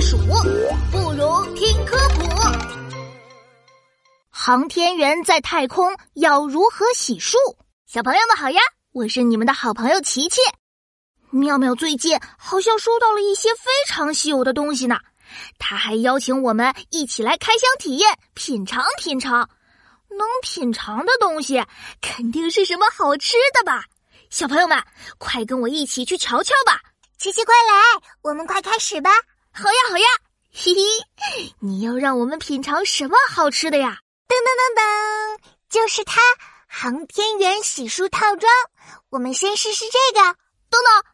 数，不如听科普。航天员在太空要如何洗漱？小朋友们好呀，我是你们的好朋友琪琪。妙妙最近好像收到了一些非常稀有的东西呢，他还邀请我们一起来开箱体验、品尝品尝。能品尝的东西，肯定是什么好吃的吧？小朋友们，快跟我一起去瞧瞧吧！琪琪，快来，我们快开始吧！好呀，好呀，嘿嘿，你要让我们品尝什么好吃的呀？噔噔噔噔，就是它——航天员洗漱套装。我们先试试这个。等等，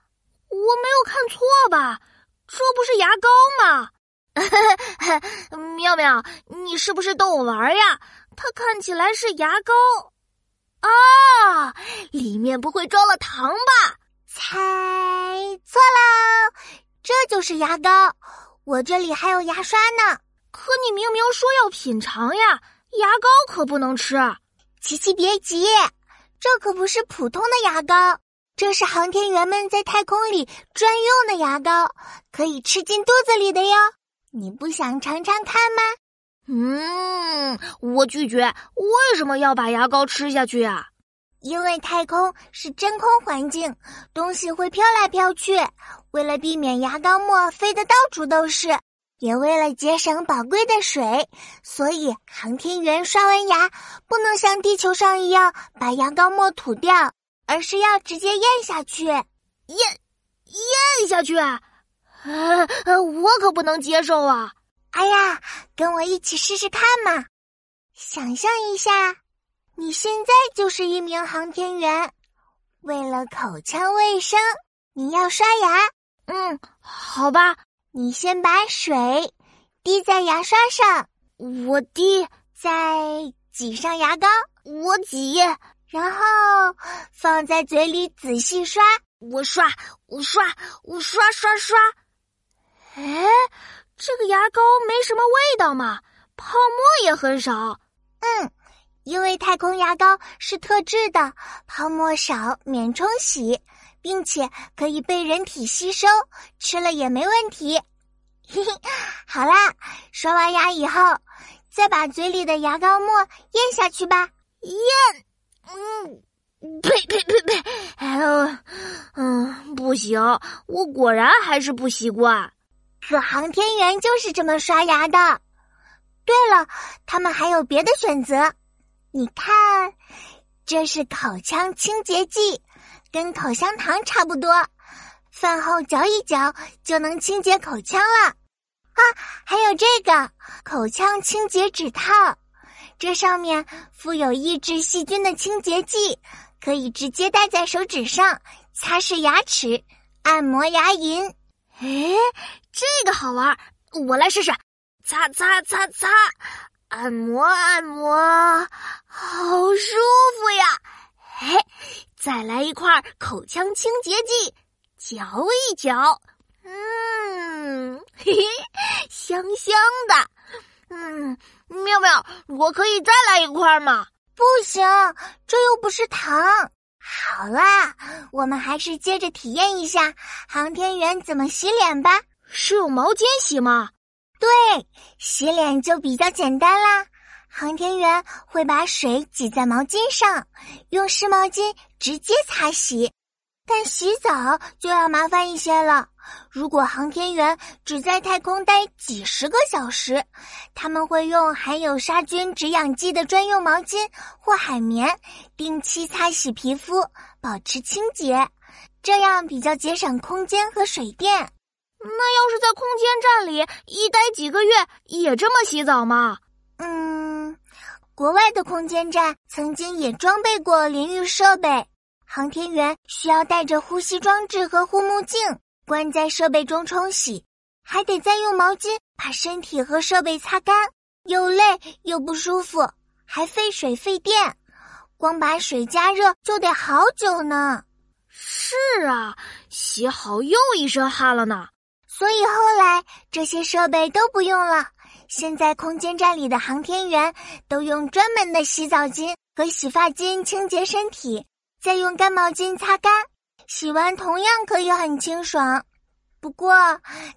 我没有看错吧？这不是牙膏吗？妙妙，你是不是逗我玩呀？它看起来是牙膏。啊，里面不会装了糖吧？猜错就是牙膏。我这里还有牙刷呢。可你明明说要品尝呀。牙膏可不能吃，琪琪别急，这可不是普通的牙膏，这是航天员们在太空里专用的牙膏，可以吃进肚子里的哟。你不想尝尝看吗？嗯，我拒绝。为什么要把牙膏吃下去啊？因为太空是真空环境，东西会飘来飘去，为了避免牙膏沫飞得到处都是。也为了节省宝贵的水，所以航天员刷完牙不能像地球上一样把牙膏沫吐掉，而是要直接咽下去。咽咽下去，啊，我可不能接受啊！哎呀，跟我一起试试看嘛！想象一下，你现在就是一名航天员，为了口腔卫生，你要刷牙。嗯，好吧。你先把水滴在牙刷上，我滴；再挤上牙膏，我挤；然后放在嘴里仔细刷，我刷，我刷，我刷刷刷。哎，这个牙膏没什么味道嘛，泡沫也很少。嗯，因为太空牙膏是特制的，泡沫少，免冲洗。并且可以被人体吸收，吃了也没问题。嘿嘿，好啦，刷完牙以后，再把嘴里的牙膏沫咽下去吧。咽，嗯，呸呸呸呸，哎呦，嗯，不行，我果然还是不习惯。可航天员就是这么刷牙的。对了，他们还有别的选择。你看，这是口腔清洁剂。跟口香糖差不多，饭后嚼一嚼就能清洁口腔了。啊，还有这个口腔清洁指套，这上面附有抑制细菌的清洁剂，可以直接戴在手指上擦拭牙齿、按摩牙龈。哎，这个好玩，我来试试。擦擦擦擦，按摩按摩，好舒服呀！哎。再来一块口腔清洁剂，嚼一嚼，嗯，嘿嘿，香香的，嗯，妙妙，我可以再来一块吗？不行，这又不是糖。好啦，我们还是接着体验一下航天员怎么洗脸吧。是用毛巾洗吗？对，洗脸就比较简单啦。航天员会把水挤在毛巾上，用湿毛巾直接擦洗。但洗澡就要麻烦一些了。如果航天员只在太空待几十个小时，他们会用含有杀菌止痒剂的专用毛巾或海绵，定期擦洗皮肤，保持清洁。这样比较节省空间和水电。那要是在空间站里一待几个月，也这么洗澡吗？嗯，国外的空间站曾经也装备过淋浴设备，航天员需要带着呼吸装置和护目镜，关在设备中冲洗，还得再用毛巾把身体和设备擦干，又累又不舒服，还费水费电，光把水加热就得好久呢。是啊，洗好又一身汗了呢。所以后来这些设备都不用了。现在空间站里的航天员都用专门的洗澡巾和洗发巾清洁身体，再用干毛巾擦干，洗完同样可以很清爽。不过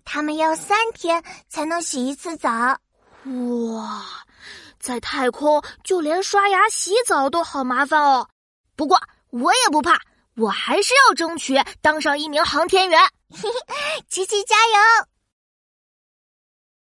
他们要三天才能洗一次澡。哇，在太空就连刷牙、洗澡都好麻烦哦。不过我也不怕，我还是要争取当上一名航天员。琪琪加油！